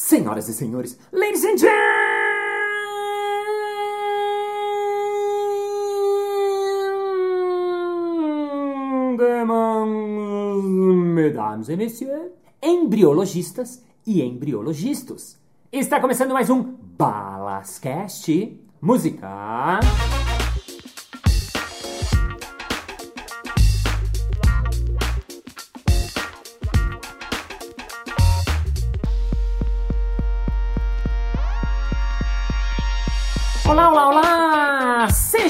Senhoras e senhores, ladies and gentlemen, mesdames et messieurs, embriologistas e embriologistas. Está começando mais um Balascast Música.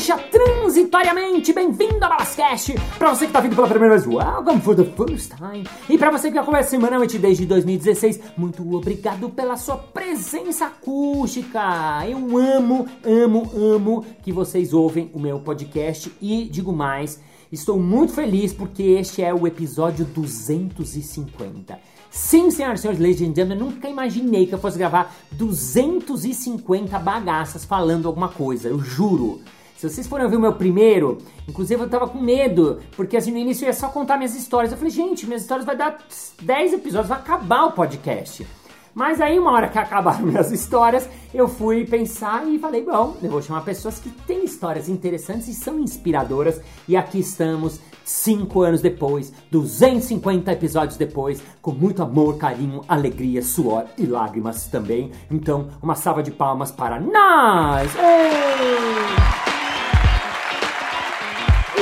Seja transitoriamente bem-vindo a Balascast! Pra você que tá vindo pela primeira vez, welcome for the first time! E pra você que acompanha semanalmente desde 2016, muito obrigado pela sua presença acústica! Eu amo, amo, amo que vocês ouvem o meu podcast e digo mais, estou muito feliz porque este é o episódio 250. Sim, senhoras e senhores, ladies and gentlemen, nunca imaginei que eu fosse gravar 250 bagaças falando alguma coisa, eu juro. Se vocês forem ouvir o meu primeiro, inclusive eu tava com medo, porque assim no início eu ia só contar minhas histórias. Eu falei, gente, minhas histórias vai dar 10 episódios, vai acabar o podcast. Mas aí, uma hora que acabaram minhas histórias, eu fui pensar e falei: bom, eu vou chamar pessoas que têm histórias interessantes e são inspiradoras. E aqui estamos, cinco anos depois, 250 episódios depois, com muito amor, carinho, alegria, suor e lágrimas também. Então, uma salva de palmas para nós! Ei!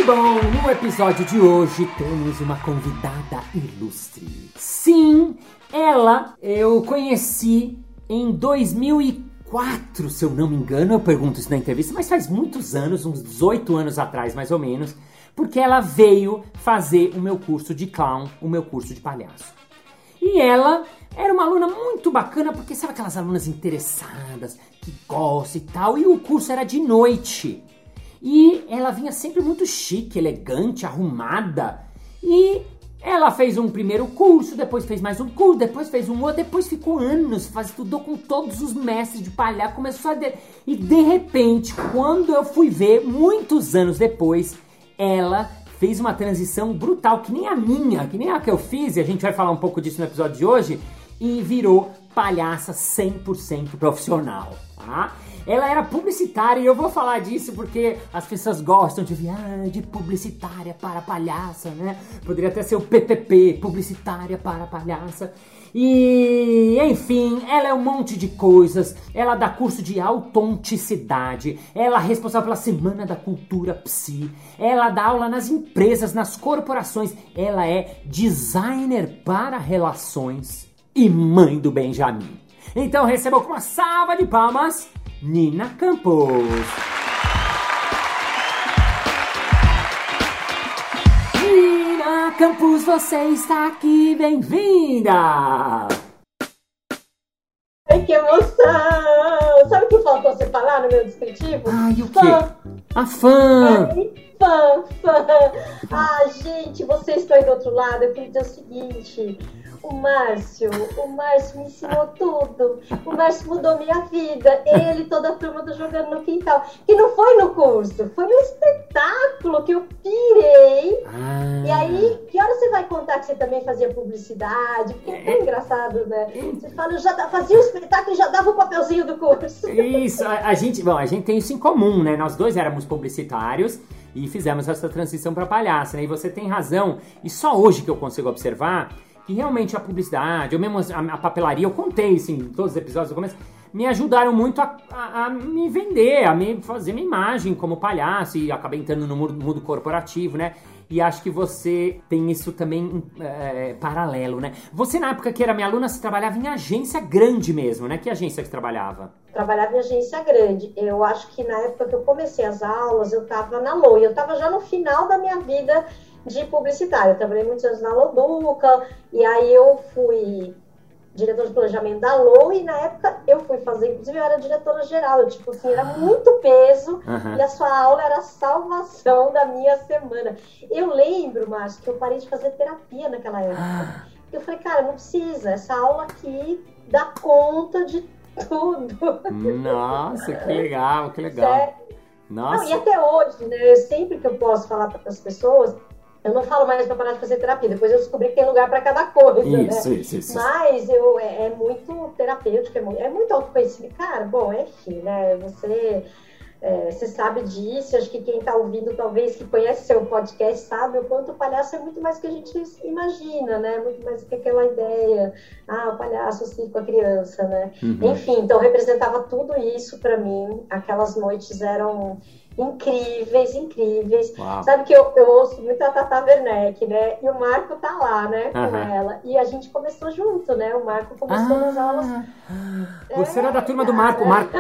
Bom, no episódio de hoje temos uma convidada ilustre. Sim, ela eu conheci em 2004, se eu não me engano, eu pergunto isso na entrevista, mas faz muitos anos, uns 18 anos atrás mais ou menos, porque ela veio fazer o meu curso de clown, o meu curso de palhaço. E ela era uma aluna muito bacana, porque sabe aquelas alunas interessadas, que gostam e tal, e o curso era de noite. E ela vinha sempre muito chique, elegante, arrumada. E ela fez um primeiro curso, depois fez mais um curso, depois fez um outro, depois ficou anos, faz, estudou com todos os mestres de palhaço, começou a... De... E de repente, quando eu fui ver, muitos anos depois, ela fez uma transição brutal, que nem a minha, que nem a que eu fiz, e a gente vai falar um pouco disso no episódio de hoje, e virou palhaça 100% profissional, tá? Ela era publicitária e eu vou falar disso porque as pessoas gostam de ver ah, de publicitária para palhaça, né? Poderia até ser o PPP, publicitária para palhaça. E, enfim, ela é um monte de coisas. Ela dá curso de autenticidade. Ela é responsável pela Semana da Cultura Psi. Ela dá aula nas empresas, nas corporações. Ela é designer para relações e mãe do Benjamin. Então recebam com uma salva de palmas Nina Campos. Nina Campos, você está aqui, bem-vinda! Ai, que emoção! Sabe o que faltou você falar no meu descritivo? Ai, o quê? A fã! Ai, fã, fã! Ah, gente, vocês estão aí do outro lado, eu queria dizer o seguinte. O Márcio, o Márcio me ensinou tudo. O Márcio mudou minha vida. Ele, toda a turma do Jogando no Quintal. Que não foi no curso, foi no espetáculo que eu pirei. Ah. E aí, que hora você vai contar que você também fazia publicidade? Porque é tão engraçado, né? Você fala, eu já fazia o espetáculo e já dava o papelzinho do curso. Isso, a, a gente, bom, a gente tem isso em comum, né? Nós dois éramos publicitários e fizemos essa transição para palhaça, né? E você tem razão, e só hoje que eu consigo observar que realmente a publicidade, ou mesmo a, a papelaria, eu contei isso em todos os episódios do começo, me ajudaram muito a, a- a me vender, a me fazer minha imagem como palhaço e acabei entrando no mundo, corporativo, né? E acho que você tem isso também é, paralelo, né? Você, na época que era minha aluna, você trabalhava em agência grande mesmo, né? Que agência que trabalhava? Trabalhava em agência grande. Eu acho que na época que eu comecei as aulas, eu estava na LOI. Eu estava já no final da minha vida de publicitária. Eu trabalhei muitos anos na Loduca, e aí eu fui diretora de planejamento da LOI, e na época eu fui fazer, inclusive eu era diretora geral, eu, tipo assim, era muito peso, Aham. e a sua aula era a salvação da minha semana. Eu lembro, Márcio, que eu parei de fazer terapia naquela época. Eu falei, cara, não precisa, essa aula aqui dá conta de tudo. Nossa, que legal, que legal. Sério. Não, e Nossa. até hoje, né? Sempre que eu posso falar para as pessoas, Eu não falo mais para parar de fazer terapia, depois eu descobri que tem lugar para cada coisa, isso, né? Isso, isso, Mas eu, é, é muito terapêutico, é muito, é muito autoconhecimento. Cara, bom, enfim, né? Você é, você sabe disso, acho que quem está ouvindo, talvez, que conhece seu podcast, sabe o quanto o palhaço é muito mais que a gente imagina, né? Muito mais do que aquela ideia, ah, o palhaço assim com a criança, né? Uhum. Enfim, então representava tudo isso para mim. Aquelas noites eram incríveis, incríveis. Uau. Sabe que eu, eu ouço muito a Tata Werneck, né? E o Marco tá lá, né, com uhum. ela. E a gente começou junto, né? O Marco começou ah, nas aulas. Você é, era da turma do Marco, Marco,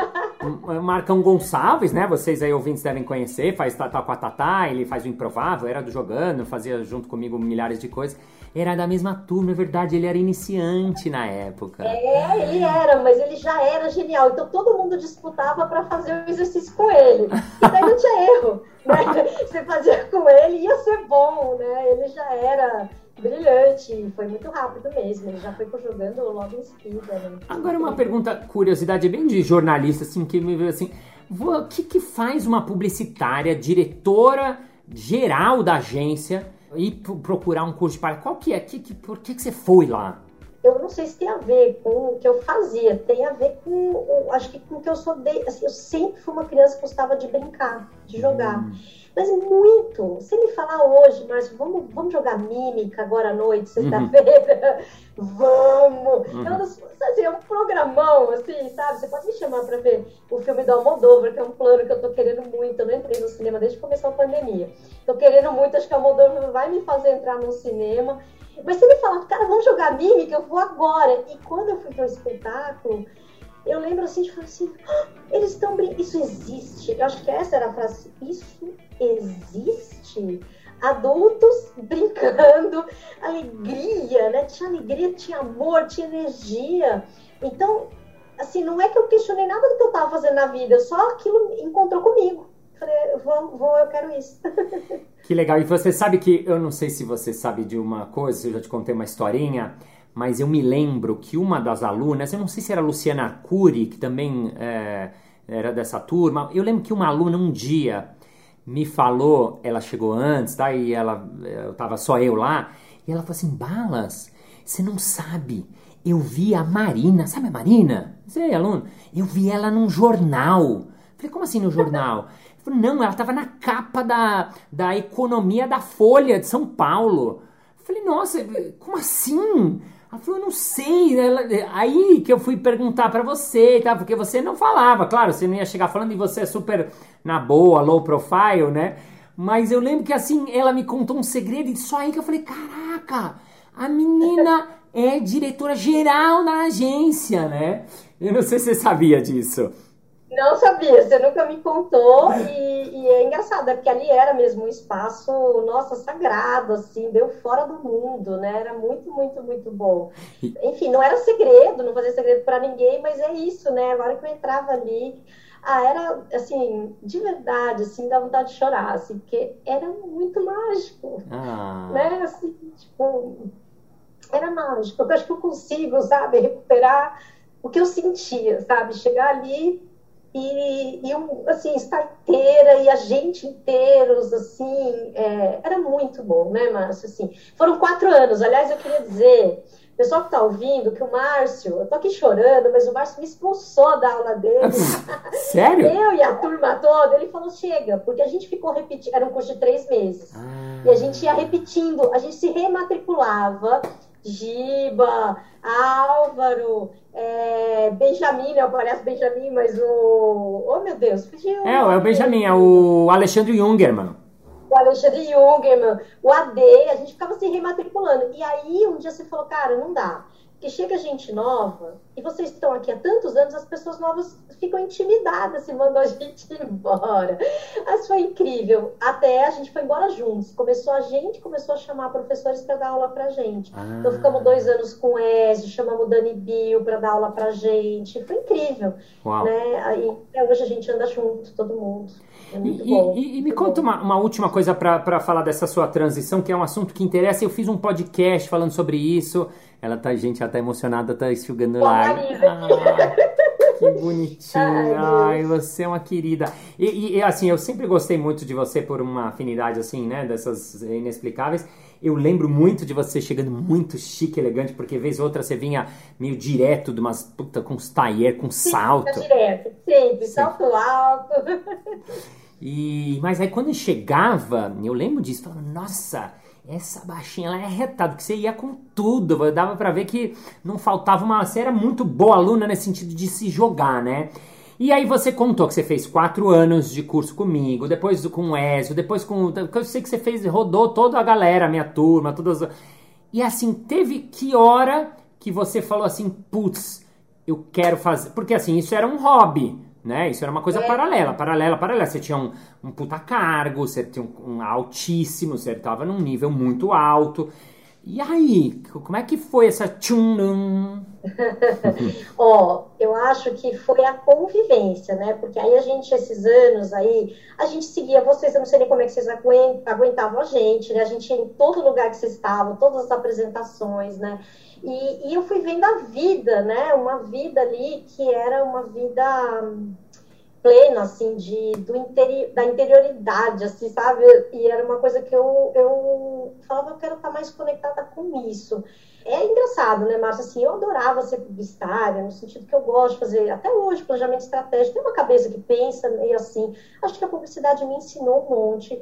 Marcão Gonçalves, né? Vocês aí ouvintes devem conhecer, faz tá, tá com a Tatá, ele faz o improvável, era do jogando, fazia junto comigo milhares de coisas era da mesma turma, é verdade, ele era iniciante na época. É, ele era, mas ele já era genial. Então todo mundo disputava para fazer o exercício com ele. E daí não tinha erro. Né? Você fazia com ele, ia ser bom, né? Ele já era brilhante, foi muito rápido mesmo. Ele já foi jogando logo em seguida. Né? Agora uma pergunta, curiosidade bem de jornalista, assim, que me veio assim. O que, que faz uma publicitária, diretora geral da agência, ir procurar um curso de palhaço? Qual que é? Que, que, por que, que você foi lá? Eu não sei se tem a ver com o que eu fazia, tem a ver com, acho que com o que eu sou, de, assim, eu sempre fui uma criança que gostava de brincar, de jogar. Hum. Mas muito. Você me falar hoje, mas vamos, vamos jogar mímica agora à noite, sexta-feira? Uhum. vamos! Uhum. Eu assim, é um programão, assim, sabe? Você pode me chamar para ver o filme do Almodóvar, que é um plano que eu tô querendo muito. Eu não entrei no cinema desde que começou a pandemia. Tô querendo muito, acho que o Almodóvar vai me fazer entrar no cinema. Mas você me fala, cara, vamos jogar mímica, eu vou agora. E quando eu fui para o espetáculo, eu lembro assim de falar assim, ah, eles estão brincando, isso existe. Eu acho que essa era a frase, isso existe. Adultos brincando, alegria, né? Tinha alegria, tinha amor, tinha energia. Então, assim, não é que eu questionei nada do que eu estava fazendo na vida, só aquilo encontrou comigo. Falei, vou, vou, eu quero isso. Que legal. E você sabe que, eu não sei se você sabe de uma coisa, eu já te contei uma historinha, mas eu me lembro que uma das alunas, eu não sei se era a Luciana Arcuri, que também é, era dessa turma, eu lembro que uma aluna um dia me falou, ela chegou antes, tá? E ela, eu tava só eu lá, e ela falou assim: Balas, você não sabe, eu vi a Marina, sabe a Marina? Sei, aluno, eu vi ela num jornal. Falei, como assim no jornal? Falei, não, ela tava na capa da, da economia da Folha de São Paulo. Falei, nossa, como assim? Ela falou, eu não sei. Ela, aí que eu fui perguntar para você, tá? Porque você não falava, claro, você não ia chegar falando e você é super na boa, low profile, né? Mas eu lembro que assim, ela me contou um segredo e só aí que eu falei, caraca, a menina é diretora geral da agência, né? Eu não sei se você sabia disso. Não sabia, você nunca me contou e, e, é engraçado, é porque ali era mesmo um espaço, nossa, sagrado, assim, deu fora do mundo, né? Era muito, muito, muito bom. Enfim, não era segredo, não fazia segredo para ninguém, mas é isso, né? Agora que eu entrava ali, ah, era, assim, de verdade, assim, dá vontade de chorar, assim, porque era muito mágico, ah. né? Assim, tipo, era mágico. Eu acho que eu consigo, sabe, recuperar o que eu sentia, sabe? Chegar ali e, e assim, estar inteira e a gente inteiros, assim, é, era muito bom, né, Márcio? Assim, foram quatro anos. Aliás, eu queria dizer, pessoal que está ouvindo, que o Márcio, eu tô aqui chorando, mas o Márcio me expulsou da aula dele. Sério? Eu e a turma toda, ele falou, chega, porque a gente ficou repetindo, era um curso de três meses. Ah. E a gente ia repetindo, a gente se rematriculava Giba, Álvaro, é, Benjamin, né? Parece Benjamin, mas o. Oh, meu Deus, fugiu. É, é o Benjamin, é o Alexandre Jungerman. O Alexandre Jungerman, o AD, a gente ficava se rematriculando. E aí, um dia você falou, cara, não dá. Porque chega gente nova, e vocês estão aqui há tantos anos, as pessoas novas ficam intimidadas se mandam a gente embora. Mas foi incrível. Até a gente foi embora juntos. Começou a gente, começou a chamar professores para dar aula pra gente. Ah. Então ficamos dois anos com o Ezio, chamamos o Dani Bill para dar aula pra gente. Foi incrível. Uau. Né? Aí, hoje a gente anda junto, todo mundo. É muito e, bom. E, e me conta uma, uma, última coisa para falar dessa sua transição, que é um assunto que interessa. Eu fiz um podcast falando sobre isso. Ela tá, gente, ela tá emocionada, tá enxugando lá. Ah. Que bonitinha. Ai, você é uma querida. E, e, assim, eu sempre gostei muito de você por uma afinidade assim, né? Dessas inexplicáveis. Eu lembro muito de você chegando muito chique, elegante, porque vez ou outra você vinha meio direto de umas puta com os taier, com salto. Sim, direto, sempre, salto alto. E, mas aí quando chegava, eu lembro disso, falava, nossa, essa baixinha ela é retada, que você ia com tudo, dava para ver que não faltava uma. Você era muito boa aluna nesse sentido de se jogar, né? E aí você contou que você fez quatro anos de curso comigo, depois com o Ezio, depois com. Eu sei que você fez, rodou toda a galera, minha turma, todas. E assim, teve que hora que você falou assim, putz, eu quero fazer. Porque assim, isso era um hobby né? Isso era uma coisa é. paralela, paralela, paralela. Você tinha um, um puta cargo, você tinha um, um altíssimo, você estava num nível muito alto. E aí, como é que foi essa tchunum? Ó, eu acho que foi a convivência, né? Porque aí a gente, esses anos aí, a gente seguia vocês, eu não sei nem como é que vocês aguentavam a gente, né? A gente ia em todo lugar que vocês estavam, todas as apresentações, né? E, e eu fui vendo a vida, né? Uma vida ali que era uma vida plena, assim, de, do interi da interioridade, assim, sabe? E era uma coisa que eu, eu falava, eu quero estar mais conectada com isso. É engraçado, né, Márcia? Assim, eu adorava ser publicitária, no sentido que eu gosto de fazer, até hoje, planejamento estratégico. Tem uma cabeça que pensa meio assim. Acho que a publicidade me ensinou um monte.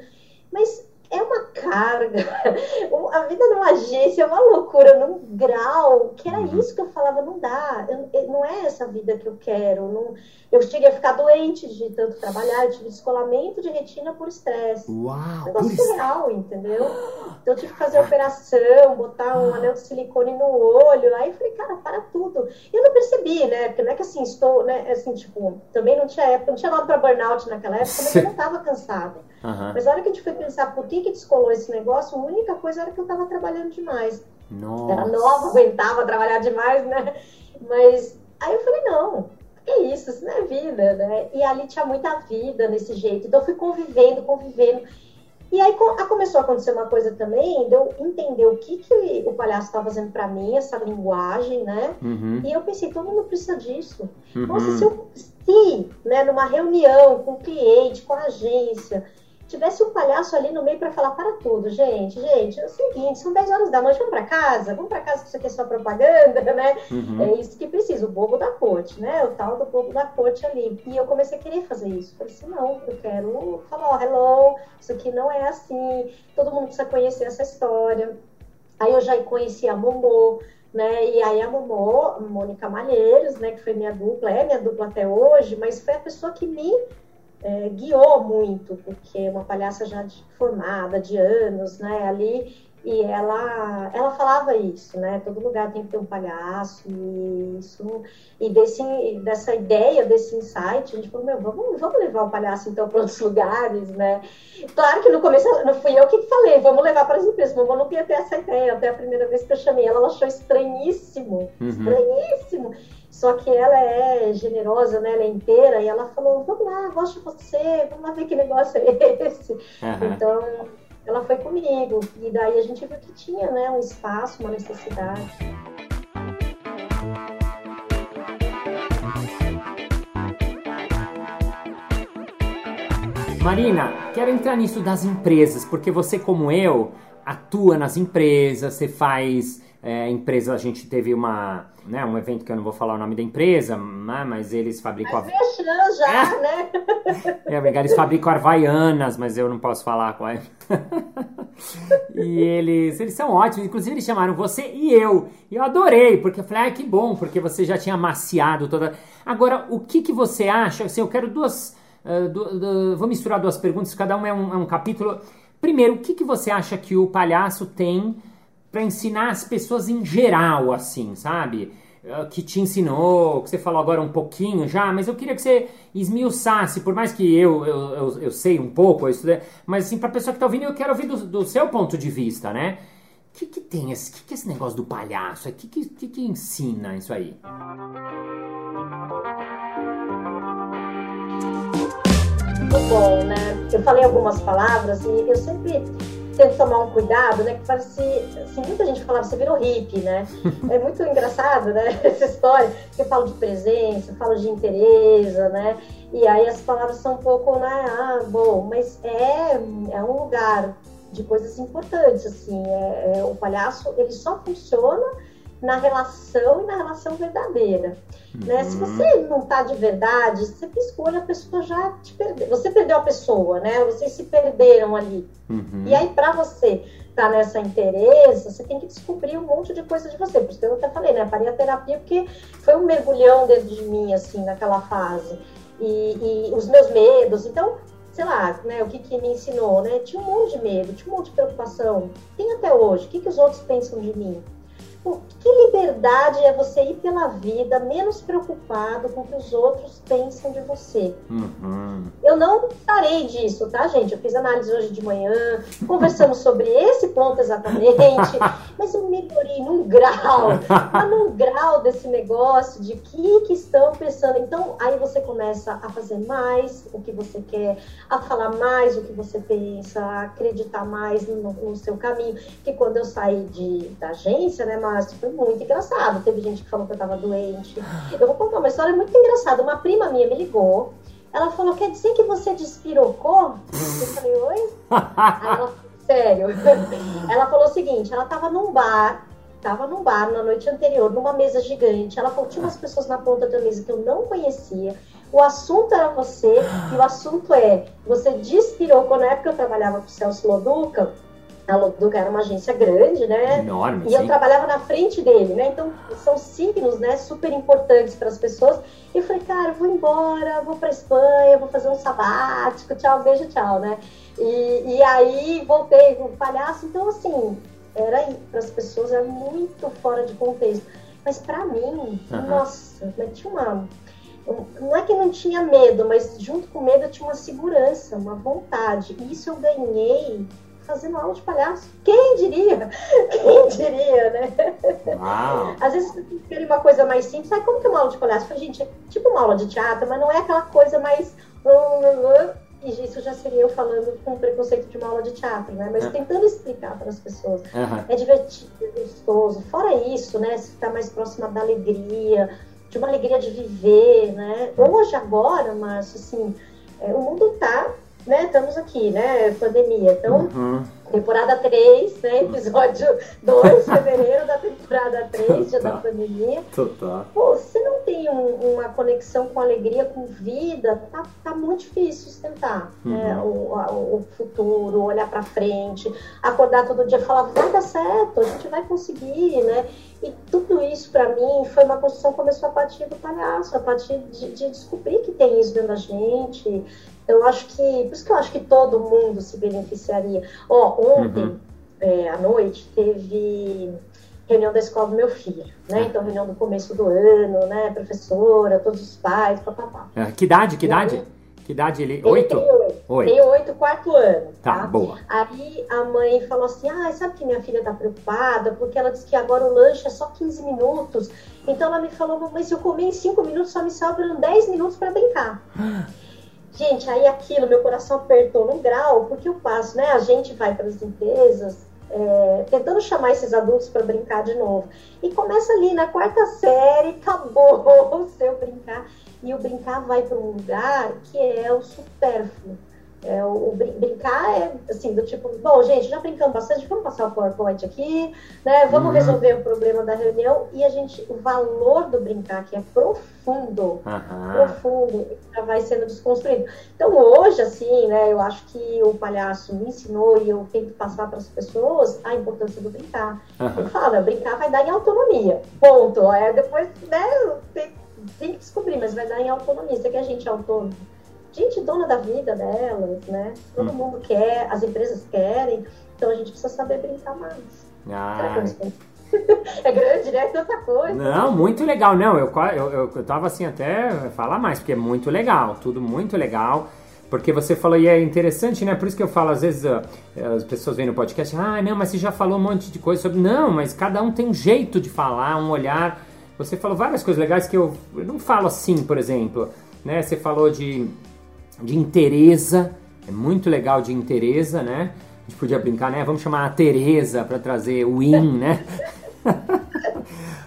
Mas é uma carga. A vida numa agência é uma loucura num grau que era uhum. isso que eu falava, não dá, eu, não é essa vida que eu quero. Não, eu cheguei a ficar doente de tanto trabalhar, eu tive descolamento de retina por estresse. Uau! Negócio surreal, entendeu? Então eu tive que fazer operação, botar um anel de silicone no olho. Aí eu falei, cara, para tudo. E eu não percebi, né? Porque não é que assim, estou, né? Assim, tipo, também não tinha época, não tinha nome para burnout naquela época, mas eu não estava cansada. Uhum. Mas a hora que a gente foi pensar por que que descolou esse negócio, a única coisa era que eu estava trabalhando demais. Nossa. Era nova, aguentava trabalhar demais, né? Mas aí eu falei, não, é isso, isso não é vida, né? E ali tinha muita vida nesse jeito. Então eu fui convivendo, convivendo. E aí começou a acontecer uma coisa também, de eu entender o que, que o palhaço estava fazendo para mim, essa linguagem, né? Uhum. E eu pensei, todo mundo precisa disso. Uhum. Nossa, se eu, se, né, numa reunião com o cliente, com a agência, tivesse um palhaço ali no meio para falar para tudo, gente, gente, é o seguinte, são 10 horas da noite, vamos para casa, vamos para casa que isso aqui é só propaganda, né? Uhum. É isso que precisa, o bobo da corte, né? O tal do bobo da corte ali. E eu comecei a querer fazer isso. Falei assim, não, eu quero falar, oh, hello, isso aqui não é assim, todo mundo precisa conhecer essa história. Aí eu já conheci a Momô, né? E aí a Momô, Mônica Malheiros, né, que foi minha dupla, é minha dupla até hoje, mas foi a pessoa que me é, guiou muito, porque é uma palhaça já de, formada, de anos, né, ali, e ela, ela falava isso, né, todo lugar tem que ter um palhaço, e isso, e desse, dessa ideia, desse insight, a gente falou, meu, vamos, vamos levar o palhaço, então, para outros lugares, né, claro que no começo, não fui eu que falei, vamos levar para as empresas, mas eu não tinha ter essa ideia, até a primeira vez que eu chamei ela, ela achou estranhíssimo, uhum. estranhíssimo, só que ela é generosa, né? Ela é inteira, e ela falou, vamos lá, gosto de você, vamos lá ver que negócio é esse. Uhum. Então, ela foi comigo. E daí a gente viu que tinha, né, um espaço, uma necessidade. Marina, quero entrar nisso das empresas, porque você, como eu, atua nas empresas, você faz é, empresa, a gente teve uma, né, um evento que eu não vou falar o nome da empresa, né, mas eles fabricam... Mas a... já, é. né? É, eles fabricam Arvaianas, mas eu não posso falar qual é. e eles, eles são ótimos, inclusive eles chamaram você e eu. E eu adorei, porque eu falei, ah, que bom, porque você já tinha amaciado toda... Agora, o que, que você acha? Assim, eu quero duas... Uh, du, du, vou misturar duas perguntas, cada uma é um, é um capítulo. Primeiro, o que, que você acha que o palhaço tem para ensinar as pessoas em geral, assim, sabe? Eh, que te ensinou, que você falou agora um pouquinho já, mas eu queria que você esmiuçasse, por mais que eu, eu, eu, eu sei um pouco, isso, mas assim, pra pessoa que tá ouvindo, eu quero ouvir do, do seu ponto de vista, né? O que, que tem esse, que, que é esse negócio do palhaço? O que, que, que, que ensina isso aí? Muito bom, né? Eu falei algumas palavras e eu sempre tento tomar um cuidado, né? Que parece, assim, muita gente falava, você virou hippie, né? É muito engraçado, né? Essa história, que eu falo de presença, eu falo de interesse, né? E aí as palavras são um pouco, né? Ah, bom, mas é, é um lugar de coisas importantes, assim. É, é, o palhaço, ele só funciona na relação e na relação verdadeira. Uhum. Né? Se uhum. você não tá de verdade, você piscou a pessoa já te perdeu. Você perdeu a pessoa, né? Vocês se perderam ali. Uhum. E aí, para você tá nessa interesse, você tem que descobrir um monte de coisa de você. Por isso que eu até falei, né? Parei a terapia porque foi um mergulhão dentro de mim, assim, naquela fase. E, e os meus medos. Então, sei lá, né, o que, que me ensinou, né? Tinha um monte de medo, tinha um monte de preocupação. Tem até hoje. O que, que os outros pensam de mim? Que liberdade é você ir pela vida menos preocupado com o que os outros pensam de você? Uhum. Eu não parei disso, tá, gente? Eu fiz análise hoje de manhã, conversamos sobre esse ponto exatamente, mas eu melhorei num grau, mas num grau desse negócio de que que estão pensando. Então, aí você começa a fazer mais o que você quer, a falar mais o que você pensa, a acreditar mais no, no seu caminho. Que quando eu saí de, da agência, né, Márcio, foi muito engraçado. Teve gente que falou que eu tava doente. Eu vou contar uma história muito engraçada. Uma prima minha me ligou. Ela falou: Quer dizer que você despirocou? Eu falei: Oi? Aí ela sério. Ela falou o seguinte: ela tava num bar estava num bar na noite anterior, numa mesa gigante. Ela falou: tinha umas pessoas na ponta da mesa que eu não conhecia. O assunto era você, e o assunto é: você despirocou. Na época eu trabalhava com o Celso Loduca, a Loduca era uma agência grande, né? Enorme. E sim. eu trabalhava na frente dele, né? Então são signos, né? Super importantes para as pessoas. E eu falei, cara, vou embora, vou para Espanha, vou fazer um sabático, tchau, beijo, tchau, né? E, e aí voltei com o palhaço. Então, assim, era para as pessoas era muito fora de contexto. Mas para mim, uhum. nossa, né, tinha uma. Não é que não tinha medo, mas junto com medo eu tinha uma segurança, uma vontade. E isso eu ganhei fazendo aula de palhaço. Quem diria? Quem diria, né? Uau. Às vezes queria uma coisa mais simples. Sabe como que é uma aula de palhaço? Falei, gente, é tipo uma aula de teatro, mas não é aquela coisa mais. E isso já seria eu falando com preconceito de uma aula de teatro, né? Mas é. tentando explicar para as pessoas. Uhum. É divertido, é gostoso. Fora isso, né? Se ficar mais próxima da alegria, de uma alegria de viver, né? Hoje, agora, Márcio, assim, é, o mundo tá né, estamos aqui, né, pandemia. Então, uhum. temporada 3, né, episódio 2, fevereiro da temporada 3, já da pandemia. Total. Pô, se não tem um, uma conexão com alegria, com vida, tá, tá muito difícil sustentar né, uhum. né, o, a, o futuro, olhar para frente, acordar todo dia e falar, vai dar certo, a gente vai conseguir, né? E tudo isso, para mim, foi uma construção que começou a partir do palhaço, a partir de, de descobrir que tem isso dentro da gente, eu acho que, por isso que eu acho que todo mundo se beneficiaria. Ó, ontem, uhum. é, à noite, teve reunião da escola do meu filho, né? Então, reunião do começo do ano, né? Professora, todos os pais, papapá. É, que idade, que idade? Que idade ele? ele oito? Tem oito. oito. Tem oito, quarto ano. Tá, tá, boa. Aí a mãe falou assim, ah, sabe que minha filha tá preocupada? Porque ela disse que agora o lanche é só 15 minutos. Então ela me falou, mas se eu comer em 5 minutos, só me sobram 10 minutos para brincar. Gente, aí aquilo, meu coração apertou no grau, porque eu passo, né? A gente vai para as empresas é, tentando chamar esses adultos para brincar de novo. E começa ali na quarta série, acabou o seu brincar. E o brincar vai para um lugar que é o supérfluo. É, o, o, brincar é assim, do tipo, bom, gente, já brincamos bastante, vamos passar o PowerPoint aqui, né? Vamos uhum. resolver o problema da reunião e a gente, o valor do brincar, que é profundo, uhum. profundo, já vai sendo desconstruído. Então, hoje, assim, né, eu acho que o palhaço me ensinou e eu tento passar para as pessoas a importância do brincar. Uhum. Eu falo, brincar vai dar em autonomia, ponto. É, depois, né, tem, tem que descobrir, mas vai dar em autonomia. Você quer a gente autônomo? Gente dona da vida delas, né? Todo hum. mundo quer, as empresas querem, então a gente precisa saber brincar mais. Ah. É grande, né? Tanta coisa. Não, muito legal. Não, eu, eu, eu, eu tava assim até falar mais, porque é muito legal, tudo muito legal. Porque você falou, e é interessante, né? Por isso que eu falo, às vezes as pessoas vêm no podcast, ah, não, mas você já falou um monte de coisa sobre. Não, mas cada um tem um jeito de falar, um olhar. Você falou várias coisas legais que eu, eu não falo assim, por exemplo. Né? Você falou de de interesa, é muito legal de interesa, né? A gente podia brincar, né? Vamos chamar a Tereza para trazer o in, né?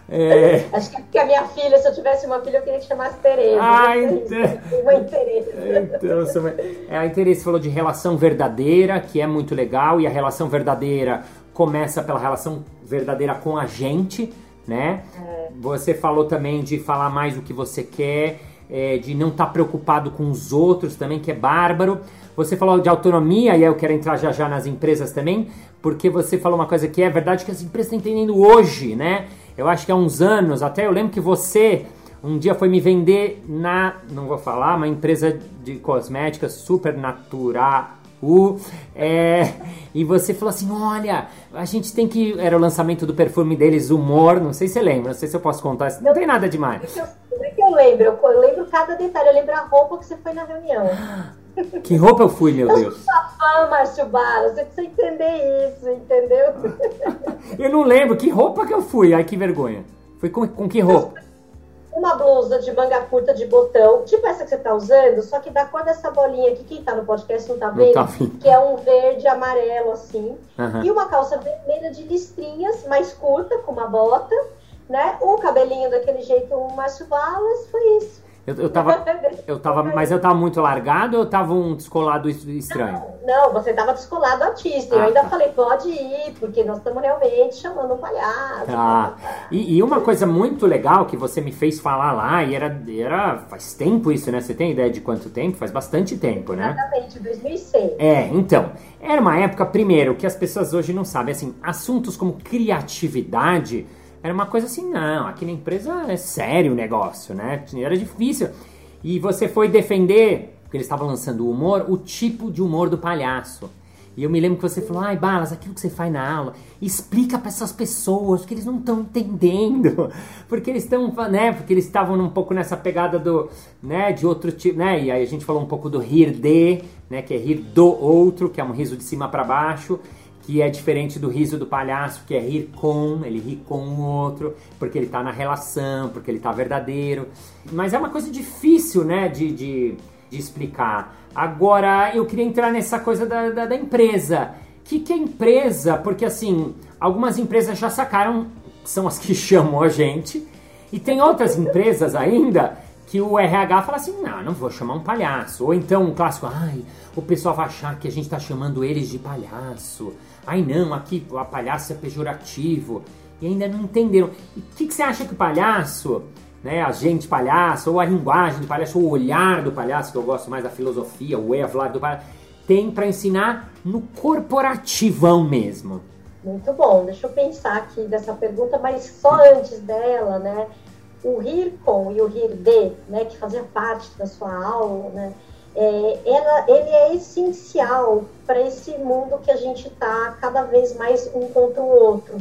É... Acho que a minha filha, se eu tivesse uma filha, eu queria que chamasse Tereza. Ah, então... Mãe Tereza. Então, é, a Tereza falou de relação verdadeira, que é muito legal, e a relação verdadeira começa pela relação verdadeira com a gente, né? É. Você falou também de falar mais o que você quer, é, de não estar tá preocupado com os outros também, que é bárbaro. Você falou de autonomia, e eu quero entrar já já nas empresas também, porque você falou uma coisa que é verdade que as empresas estão entendendo hoje, né? Eu acho que há uns anos, até eu lembro que você um dia foi me vender na, não vou falar, uma empresa de cosméticas super natural. É, e você falou assim: olha, a gente tem que. Era o lançamento do perfume deles, Humor. Não sei se você lembra, não sei se eu posso contar. Não, tem nada demais. Que eu lembro, eu lembro cada detalhe. Eu lembro a roupa que você foi na reunião. Que roupa eu fui, meu Deus? Eu sou fã, Márcio Barros. Você precisa entender isso, entendeu? eu não lembro. Que roupa que eu fui? Ai, que vergonha. Foi com, com que roupa? Uma blusa de manga curta de botão, tipo essa que você tá usando, só que da cor dessa bolinha aqui, quem tá no podcast não tá vendo, não tá que é um verde amarelo assim. Uhum. E uma calça vermelha de listrinhas, mais curta, com uma bota, né? O cabelinho daquele jeito, o Márcio Barros, foi isso. Eu, eu tava. Eu tava. Mas eu tava muito largado ou eu tava um descolado estranho? Não, não você tava descolado artista. Ah, eu ainda tá. falei, pode ir, porque nós estamos realmente chamando um palhaço. Ah, e, e, uma coisa muito legal que você me fez falar lá, e era, era. Faz tempo isso, né? Você tem ideia de quanto tempo? Faz bastante tempo, né? Exatamente, 2006. É, então. Era uma época, primeiro, que as pessoas hoje não sabem, assim, assuntos como criatividade era uma coisa assim, não, aqui na empresa é sério o negócio, né? Era difícil. E você foi defender, porque eles estavam lançando o humor, o tipo de humor do palhaço. E eu me lembro que você falou, ai, Balas, aquilo que você faz na aula, explica para essas pessoas que eles não estão entendendo. Porque eles estão, né? Porque eles estavam um pouco nessa pegada do, né, de outro tipo, né? E aí a gente falou um pouco do rir de, né, que é rir do outro, que é um riso de cima para baixo que é diferente do riso do palhaço, que é rir com, ele ri com o outro, porque ele tá na relação, porque ele tá verdadeiro. Mas é uma coisa difícil, né, de, de, de explicar. Agora, eu queria entrar nessa coisa da, da, da empresa. O que, que é empresa? Porque, assim, algumas empresas já sacaram, são as que chamam a gente, e tem outras empresas ainda que o RH fala assim, não, não vou chamar um palhaço. Ou então um clássico, ai, o pessoal vai achar que a gente está chamando eles de palhaço. Ai não, aqui a palhaço é pejorativo. E ainda não entenderam. E o que, que, você acha que o palhaço, né, a gente palhaço, ou a linguagem do palhaço, ou o olhar do palhaço, que eu gosto mais da filosofia, o life do palhaço, tem para ensinar no corporativão mesmo? Muito bom, deixa eu pensar aqui dessa pergunta, mas só antes dela, né? O rir com e o rir de, né, que fazia parte da sua aula, né? É, ela, ele é essencial para esse mundo que a gente está cada vez mais um contra o outro.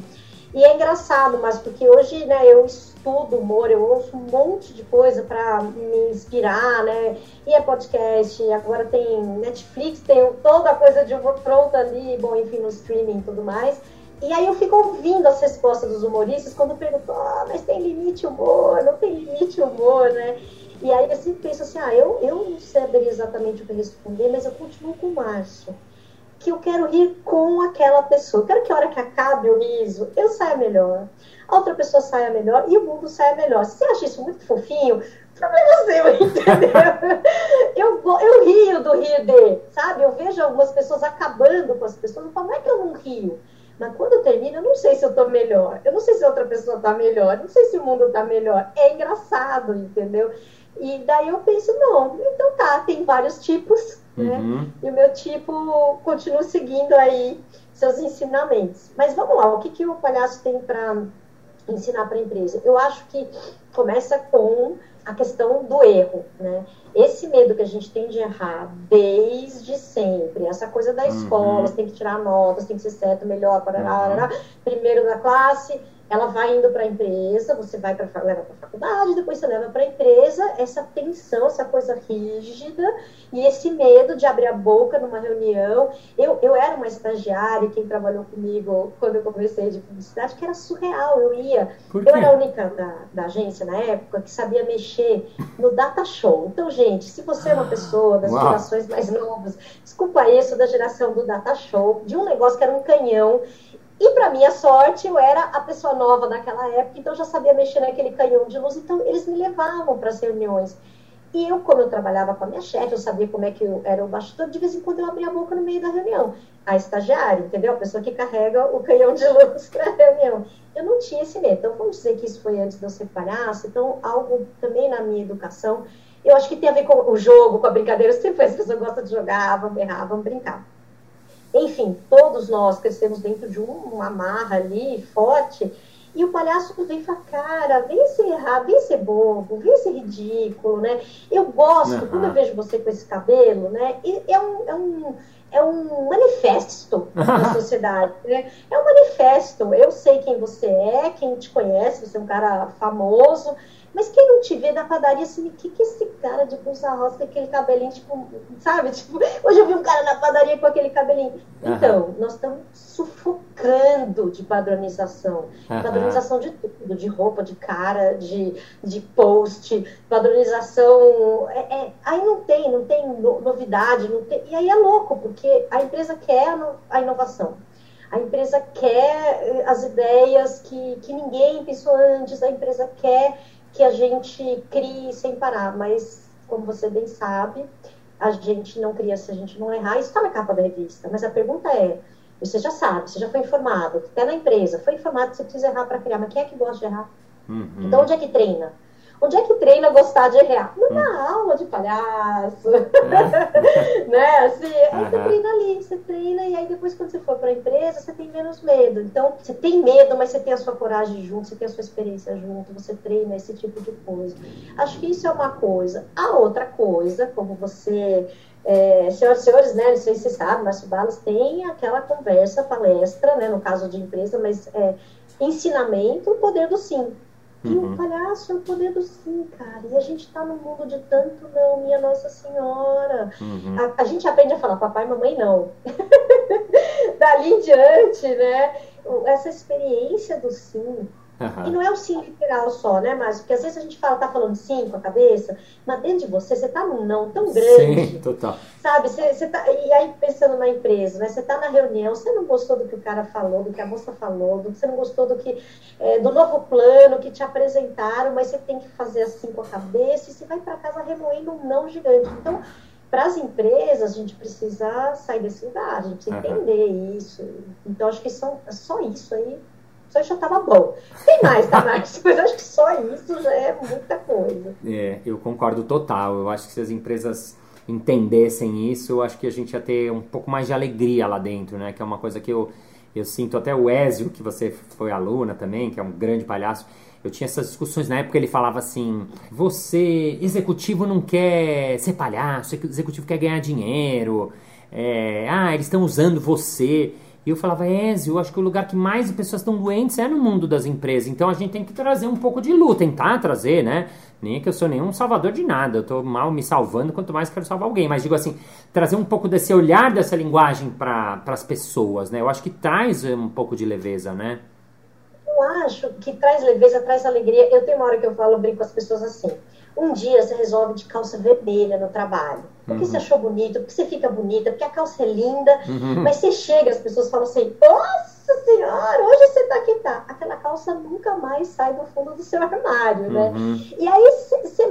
E é engraçado, mas porque hoje né, eu estudo humor, eu ouço um monte de coisa para me inspirar, né? E é podcast, agora tem Netflix, tem toda a coisa de humor pronta ali, bom, enfim, no streaming e tudo mais. E aí eu fico ouvindo as respostas dos humoristas quando perguntam, ah, mas tem limite humor, não tem limite humor, né? E aí sempre penso assim, ah, eu, eu não saberia exatamente o que responder, mas eu continuo com o Márcio. Que eu quero rir com aquela pessoa. Eu quero que a hora que acabe o riso, eu saia melhor. A outra pessoa saia melhor e o mundo saia melhor. Se você acha isso muito fofinho, problema seu, entendeu? eu, eu rio do rir sabe? Eu vejo algumas pessoas acabando com as pessoas, eu falo, não é que eu não rio. Mas quando eu termino, eu não sei se eu tô melhor. Eu não sei se outra pessoa tá melhor. Eu não sei se o mundo tá melhor. É engraçado, entendeu? E daí eu penso, não, então tá, tem vários tipos, né? Uhum. E o meu tipo continua seguindo aí seus ensinamentos. Mas vamos lá, o que, que o palhaço tem para ensinar para a empresa? Eu acho que começa com a questão do erro, né? Esse medo que a gente tem de errar desde sempre, essa coisa da escola, uhum. você tem que tirar notas, tem que ser certo, melhor, parará, uhum. primeiro da classe, ela vai indo para a empresa, você vai para leva para a faculdade, depois você leva para a empresa, essa tensão, essa coisa rígida e esse medo de abrir a boca numa reunião. Eu, eu era uma estagiária, quem trabalhou comigo quando eu comecei de publicidade, que era surreal. Eu ia, eu era a única da, da agência na época que sabia mexer no data show. Então, gente, se você é uma pessoa das Uau. gerações mais novas, desculpa isso, da geração do data show, de um negócio que era um canhão e para minha sorte, eu era a pessoa nova daquela época, então eu já sabia mexer naquele canhão de luz, então eles me levavam para as reuniões. E eu, como eu trabalhava com a minha chefe, eu sabia como é que eu era o bastidor, de vez em quando eu abria a boca no meio da reunião. A estagiária, entendeu? A pessoa que carrega o canhão de luz para a reunião. Eu não tinha esse medo. Então, vamos dizer que isso foi antes de eu ser palhaço. Então, algo também na minha educação, eu acho que tem a ver com o jogo, com a brincadeira. Sempre foi, as pessoas gostam de jogar, vão berrar, vão brincar. Enfim, todos nós crescemos dentro de uma marra ali forte. E o palhaço vem com a cara, vem ser errado, vem ser bobo, vem ser ridículo, né? Eu gosto, uhum. quando eu vejo você com esse cabelo, né? É um, é um, é um manifesto da sociedade, né? É um manifesto. Eu sei quem você é, quem te conhece, você é um cara famoso, mas quem não te vê na padaria, assim, o que, que esse cara de blusa rosa com aquele cabelinho, tipo, sabe? Tipo, hoje eu vi um cara na padaria com aquele cabelinho. Uhum. Então, nós estamos sufocando de padronização. Uhum. Padronização de tudo, de roupa, de cara, de, de post, padronização. É, é, aí não tem, não tem novidade, não tem, e aí é louco, porque a empresa quer a inovação. A empresa quer eh, as ideias que, que ninguém pensou antes, a empresa quer que a gente crie sem parar, mas como você bem sabe, a gente não cria se a gente não errar. Isso está na capa da revista, mas a pergunta é: você já sabe, você já foi informado, até na empresa, foi informado que você precisa errar para criar, mas quem é que gosta de errar? Uhum. Então, onde é que treina? Onde é que treina gostar de errar? Numa hum. aula de palhaço. É. né? Assim, aí você treina ali, você treina, e aí depois, quando você for para a empresa, você tem menos medo. Então, você tem medo, mas você tem a sua coragem junto, você tem a sua experiência junto, você treina esse tipo de coisa. Acho que isso é uma coisa. A outra coisa, como você. É, senhoras e senhores, né, não sei se vocês sabem, mas o Balas tem aquela conversa, palestra, né, no caso de empresa, mas é, ensinamento, o poder do sim. E uhum. o palhaço é o poder do sim, cara. E a gente tá num mundo de tanto não, minha Nossa Senhora. Uhum. A, a, gente aprende a falar papai e mamãe não. Dali em diante, né? Essa experiência do sim Uhum. E não é o sim literal só, né, mas porque às vezes a gente fala, tá falando sim com a cabeça, mas dentro de você, você tá num não tão grande. Sim, total. Sabe, você, você tá, e aí pensando na empresa, né, você tá na reunião, você não gostou do que o cara falou, do que a moça falou, do que você não gostou do que, é, do novo plano que te apresentaram, mas você tem que fazer assim com a cabeça e você vai para casa remoendo um não gigante. Então, para as empresas, a gente precisa sair desse lugar, a gente precisa uhum. entender isso. Então, acho que são, só isso aí já estava bom. Tem mais, tá, Marcos? Mas acho que só isso já é muita coisa. É, eu concordo total. Eu acho que se as empresas entendessem isso, eu acho que a gente ia ter um pouco mais de alegria lá dentro, né? Que é uma coisa que eu, eu sinto até o Ezio, que você foi aluna também, que é um grande palhaço. Eu tinha essas discussões na época, ele falava assim: você, executivo, não quer ser palhaço, executivo quer ganhar dinheiro, é, ah, eles estão usando você. E eu falava, Ezio, eu acho que o lugar que mais pessoas estão doentes é no mundo das empresas. Então a gente tem que trazer um pouco de luz, tentar trazer, né? Nem que eu sou nenhum salvador de nada. Eu tô mal me salvando, quanto mais quero salvar alguém. Mas digo assim, trazer um pouco desse olhar dessa linguagem para as pessoas, né? Eu acho que traz um pouco de leveza, né? Eu acho que traz leveza, traz alegria. Eu tenho uma hora que eu falo, brinco com as pessoas assim. Um dia você resolve de calça vermelha no trabalho. Porque uhum. você achou bonito, porque você fica bonita, porque a calça é linda. Uhum. Mas você chega, as pessoas falam assim: Nossa! Senhora, hoje você tá aqui, tá? Aquela calça nunca mais sai do fundo do seu armário, né? Uhum. E aí você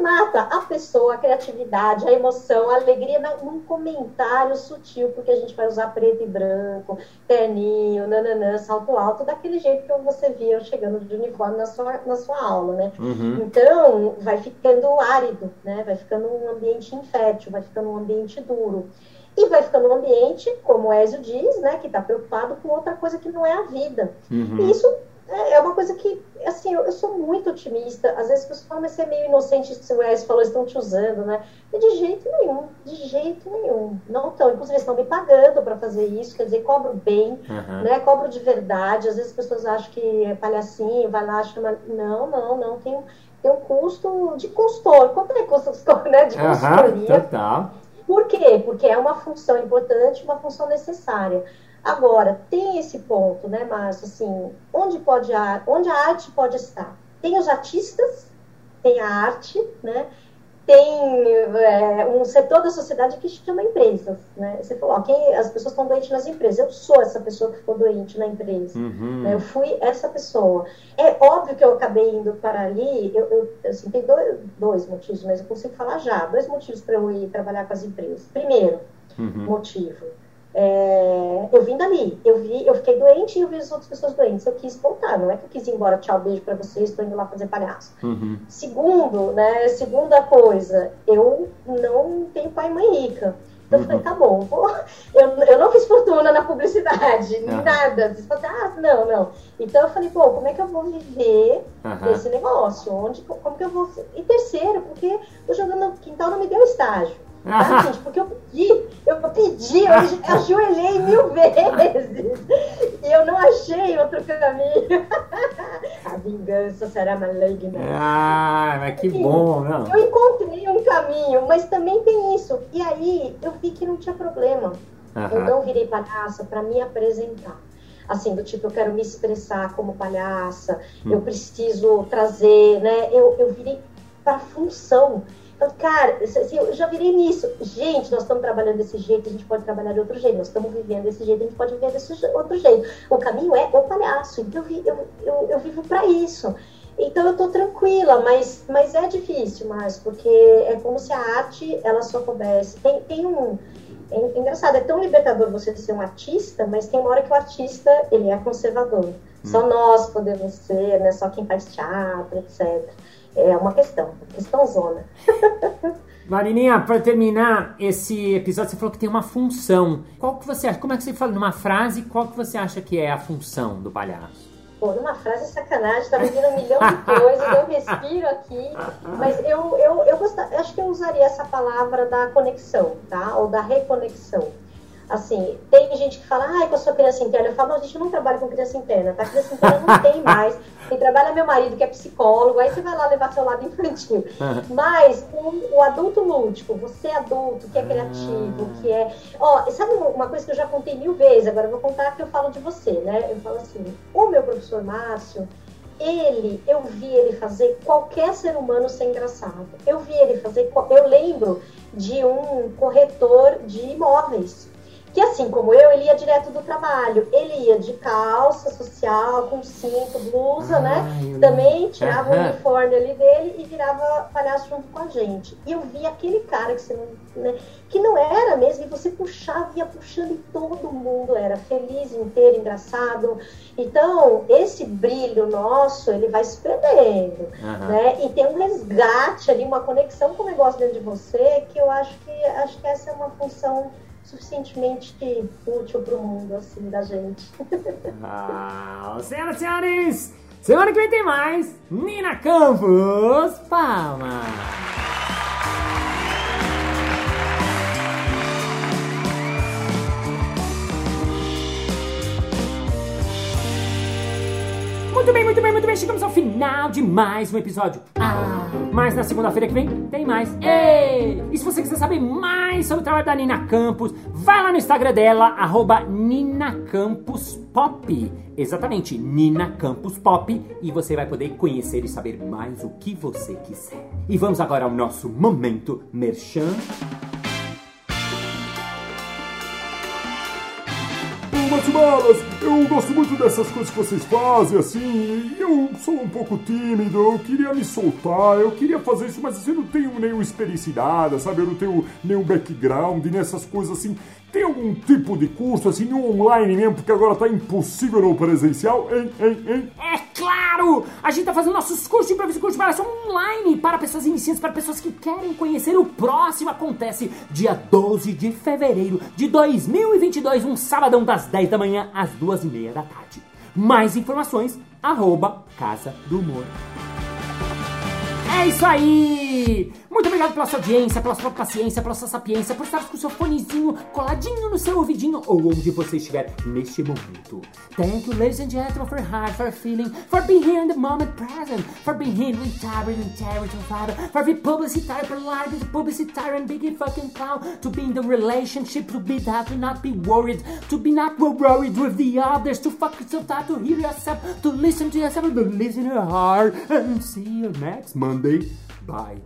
mata a pessoa, a criatividade, a emoção, a alegria num comentário sutil, porque a gente vai usar preto e branco, terninho, nananã, salto alto, daquele jeito que você via chegando de uniforme na sua, na sua aula, né? Uhum. Então, vai ficando árido, né? Vai ficando um ambiente infértil, vai ficando um ambiente duro. E vai ficando um ambiente, como o Ezio diz, né, que está preocupado com outra coisa que não é a vida. Uhum. E isso é, é uma coisa que, assim, eu, eu, sou muito otimista. Às vezes as pessoas falam, mas você é meio inocente, se o Wes falou, estão te usando, né? E de jeito nenhum, de jeito nenhum. Não estão. Inclusive, estão me pagando para fazer isso, quer dizer, cobro bem, uhum. né? Cobro de verdade. Às vezes as pessoas acham que é palhacinho, vai lá, chama. Não, não, não. Tem, tem um custo de consultor. Quanto é custo né, de consultoria? Uhum, total. Por quê? Porque é uma função importante, uma função necessária. Agora, tem esse ponto, né, Márcio, assim, onde, pode a, onde a arte pode estar? Tem os artistas, tem a arte, né, tem é, um setor da sociedade que chama empresas, né? Você falou, ó, quem, as pessoas estão doentes nas empresas. Eu sou essa pessoa que ficou doente na empresa. Uhum. Né? Eu fui essa pessoa. É óbvio que eu acabei indo para ali. Eu, eu assim, tem dois, dois motivos, mas eu consigo falar já. Dois motivos para eu ir trabalhar com as empresas. Primeiro uhum. motivo é, eu vim dali, eu vi, eu fiquei doente e eu vi as outras pessoas doentes. Eu quis voltar, não é que eu quis ir embora, tchau, beijo para vocês, estou indo lá fazer palhaço. Uhum. Segundo, né, segunda coisa, eu não tenho pai e mãe rica. Então eu falei, uhum. tá bom, vou... eu, eu não fiz fortuna na publicidade, uhum. nada. Você falou, ah, não, não. Então eu falei, pô, como é que eu vou viver uhum. esse negócio? Onde, como que eu vou. E terceiro, porque o jogando no quintal não me deu estágio. Gente? Porque eu pedi, eu pedi, eu ajoelhei mil vezes e eu não achei outro caminho. A vingança será maligna. Ah, mas que bom, não? Eu encontrei um caminho, mas também tem isso. E aí eu vi que não tinha problema. Uhum. Eu não virei palhaça para me apresentar assim, do tipo, eu quero me expressar como palhaça, hum. eu preciso trazer, né? Eu, eu virei para função. Então, cara, assim, eu já virei nisso. Gente, nós estamos trabalhando desse jeito, a gente pode trabalhar de outro jeito. Nós estamos vivendo desse jeito, a gente pode viver desse outro jeito. O caminho é o palhaço. Então, eu, eu, eu, eu vivo para isso. Então, eu estou tranquila, mas, mas é difícil, Márcio, porque é como se a arte, ela só coubesse. Tem, tem um... É, é engraçado, é tão libertador você ser um artista, mas tem uma hora que o artista, ele é conservador. Hum. Só nós podemos ser, né? Só quem faz teatro, etc é uma questão, questão zona. Marininha, para terminar esse episódio, você falou que tem uma função. Qual que você acha? Como é que você fala numa frase? Qual que você acha que é a função do palhaço? Pô, numa frase é sacanagem, tá me vindo um milhão de coisas, eu respiro aqui, mas eu, eu, eu gostaria, acho que eu usaria essa palavra da conexão, tá? Ou da reconexão. Assim, tem gente que fala, ah, que eu sou criança interna. Eu falo, não, a gente não trabalha com criança interna, tá? Criança interna não tem mais. Quem trabalha é meu marido, que é psicólogo, aí você vai lá levar seu lado infantil. Mas o, o adulto lúdico, você adulto, que é criativo, que é. Ó, sabe uma coisa que eu já contei mil vezes, agora eu vou contar que eu falo de você, né? Eu falo assim, o meu professor Márcio, ele, eu vi ele fazer qualquer ser humano ser engraçado. Eu vi ele fazer. Eu lembro de um corretor de imóveis que assim como eu, ele ia direto do trabalho. Ele ia de calça social, com cinto, blusa, né? ah, né? Também tirava uhum. o uniforme ali dele e virava palhaço junto com a gente. E eu vi aquele cara que você não, né, que não era mesmo, e você puxava, ia puxando e todo mundo era feliz, inteiro, engraçado. Então, esse brilho nosso, ele vai se perdendo, uhum. né? E tem um resgate ali, uma conexão com o negócio dentro de você, que eu acho que acho que essa é uma função suficientemente útil para o mundo, assim, da gente. ah, senhoras e senhores, semana que vem tem mais Nina Campos Palmas! Muito bem, muito bem, muito bem. Chegamos ao final de mais um episódio. Ah, mas na segunda-feira que vem tem mais. Ei! E se você quiser saber mais sobre o trabalho da Nina Campos, vai lá no Instagram dela, arroba Nina Campos Pop. Exatamente, Nina Campos Pop. E você vai poder conhecer e saber mais o que você quiser. E vamos agora ao nosso momento merchan. Matsubalas, eu gosto muito dessas coisas que vocês fazem, assim, eu sou um pouco tímido, eu queria me soltar, eu queria fazer isso, mas assim, eu não tenho nenhuma experiência nada, sabe? Eu não tenho nenhum background nessas coisas assim. Tem algum tipo de curso, assim, no online mesmo, porque agora tá impossível no presencial, hein, hein, hein? É claro! A gente tá fazendo nossos cursos de improviso curso de palhaço online para pessoas iniciantes, para pessoas que querem conhecer o próximo. Acontece dia 12 de fevereiro de 2022, um sabadão das 10 da manhã às 2 e meia da tarde. Mais informações, arroba Casa do Humor. É isso aí! Muito obrigado pela sua audiência, pela sua paciência, pela sua sapiência, por estar com o seu fonezinho coladinho no seu ouvidinho ou onde você estiver neste momento. Thank you, ladies and gentlemen, for heart, for feeling, for being here in the moment present, for being here with Tyrant and Terror to father, for being publicitary, for life publicitary and big fucking clown, to be in the relationship, to be that, to not be worried, to be not worried with the others, to fuck yourself to hear yourself, to listen to yourself, to listen to your heart, and see you next Monday. Bye bye.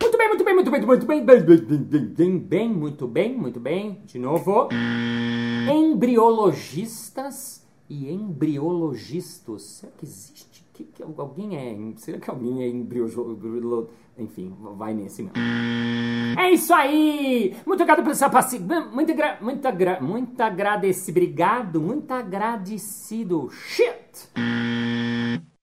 Muito bem, muito bem, muito bem, muito bem, bem, bem, bem, bem, bem, muito bem, muito bem. De novo. Embriologistas e embriologistas. Será que existe? Que, que alguém é? Será que alguém é embriolo? Enfim, vai nesse mesmo. É isso aí! Muito obrigado pela sua paciência. Muito, agra muito, muito agradecido. Obrigado, muito agradecido. Shit!